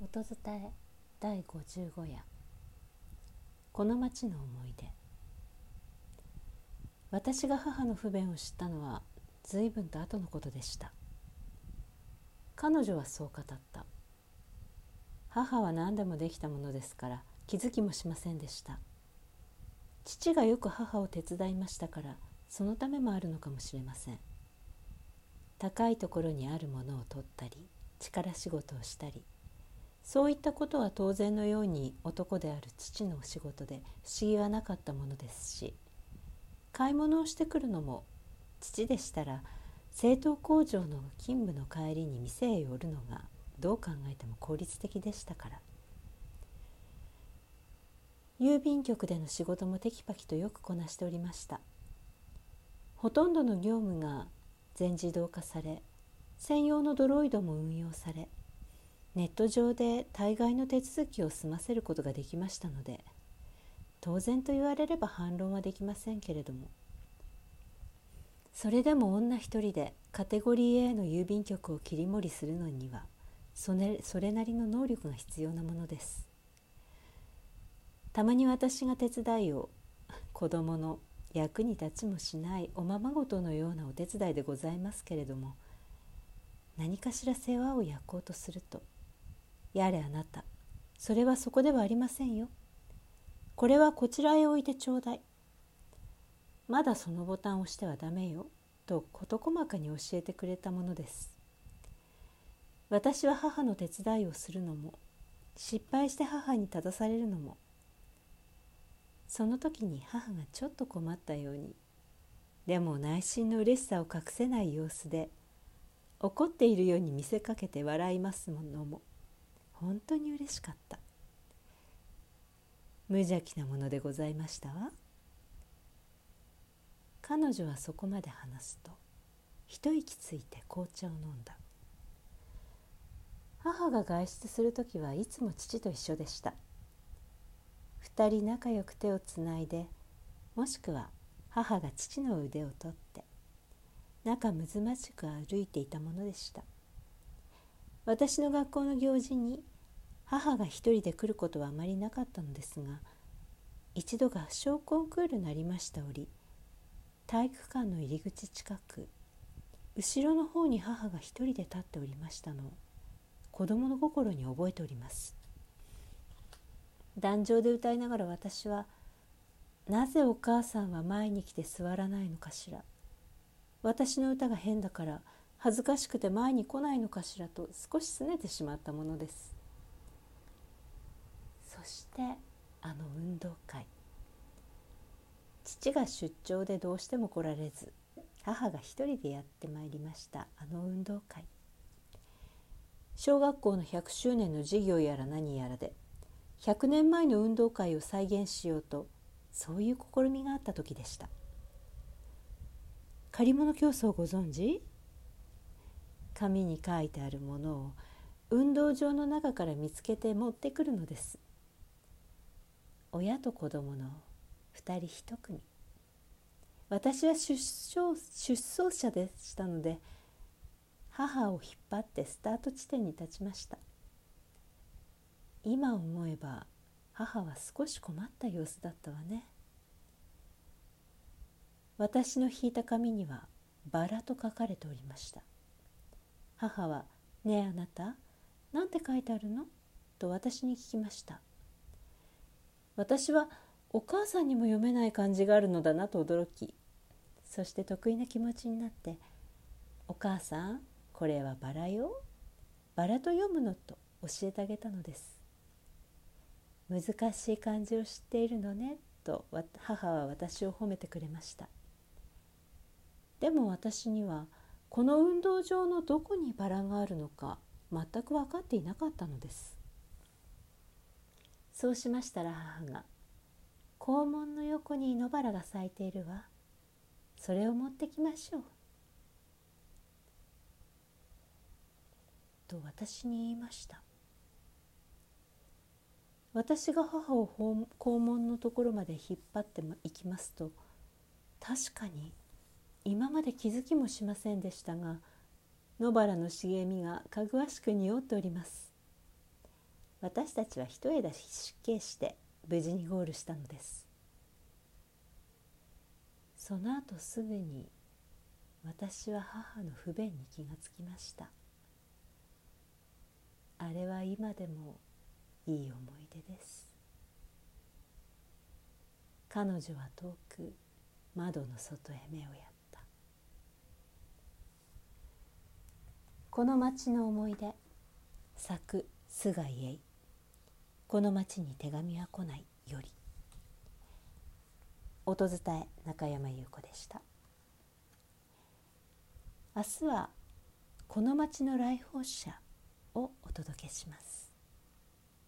音伝え第55夜。この町の思い出。私が母の不便を知ったのは随分と後のことでした。彼女はそう語った。母は何でもできたものですから気づきもしませんでした。父がよく母を手伝いましたからそのためもあるのかもしれません。高いところにあるものを取ったり力仕事をしたりそういったことは当然のように男である父の仕事で不思議はなかったものですし買い物をしてくるのも父でしたら製糖工場の勤務の帰りに店へ寄るのがどう考えても効率的でしたから。郵便局での仕事もテキパキとよくこなしておりました。ほとんどの業務が全自動化され専用のドロイドも運用されネット上で大概の手続きを済ませることができましたので当然と言われれば反論はできませんけれども。それでも女一人でカテゴリー A の郵便局を切り盛りするのにはそれそれなりの能力が必要なものです。たまに私が手伝いを子供の役に立ちもしないおままごとのようなお手伝いでございますけれども何かしら世話を焼こうとするとやれあなた。それはそこではありませんよ。これはこちらへ置いてちょうだい。まだそのボタンを押してはダメよ。と事細かに教えてくれたものです。私は母の手伝いをするのも。失敗して母に正されるのも。その時に母がちょっと困ったように。でも内心の嬉しさを隠せない様子で。怒っているように見せかけて笑いますものも。本当に嬉しかった。無邪気なものでございましたわ。彼女はそこまで話すと一息ついて紅茶を飲んだ。母が外出する時はいつも父と一緒でした。二人仲良く手をつないでもしくは母が父の腕を取って仲睦まじく歩いていたものでした。私の学校の行事に母が一人で来ることはあまりなかったのですが一度合唱コンクールなりました折体育館の入り口近く後ろの方に母が一人で立っておりましたのを子供の心に覚えております。壇上で歌いながら私は「なぜお母さんは前に来て座らないのかしら。私の歌が変だから恥ずかしくて前に来ないのかしら」と少し拗ねてしまったものです。そしてあの運動会。父が出張でどうしても来られず母が一人でやってまいりましたあの運動会。小学校の100周年の授業やら何やらで100年前の運動会を再現しようとそういう試みがあった時でした。借り物競争ご存知？紙に書いてあるものを運動場の中から見つけて持ってくるのです。親と子供の2人1組。私は出走出走者でしたので母を引っ張ってスタート地点に立ちました。今思えば母は少し困った様子だったわね。私の引いた紙にはバラと書かれておりました。母は「ねえあなた何て書いてあるの?」と私に聞きました。私はお母さんにも読めない漢字があるのだなと驚きそして得意な気持ちになって「お母さんこれはバラよ。バラと読むの」と教えてあげたのです。難しい漢字を知っているのねと母は私を褒めてくれました。でも私にはこの運動場のどこにバラがあるのか全く分かっていなかったのです。そうしましたら母が「校門の横に野バラが咲いているわ。それを持ってきましょう」と私に言いました。私が母を校門のところまで引っ張っていきますと確かに今まで気づきもしませんでしたが野原の茂みがかぐわしく匂っております。私たちは一枝出家して無事にゴールしたのです。その後すぐに私は母の不便に気がつきました。あれは今でもいい思い出です。彼女は遠く窓の外へ目をやった。この町の思い出作菅井栄この町に手紙は来ないより音伝え中山優子でした。明日はこの町の来訪者をお届けします。